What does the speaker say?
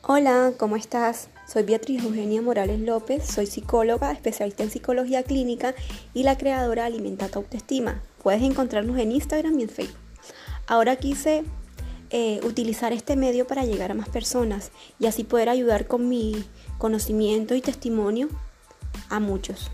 Hola, ¿cómo estás? Soy Beatriz Eugenia Morales López, soy psicóloga, especialista en psicología clínica y la creadora de Alimenta tu Autoestima. Puedes encontrarnos en Instagram y en Facebook. Ahora quise eh, utilizar este medio para llegar a más personas y así poder ayudar con mi conocimiento y testimonio a muchos.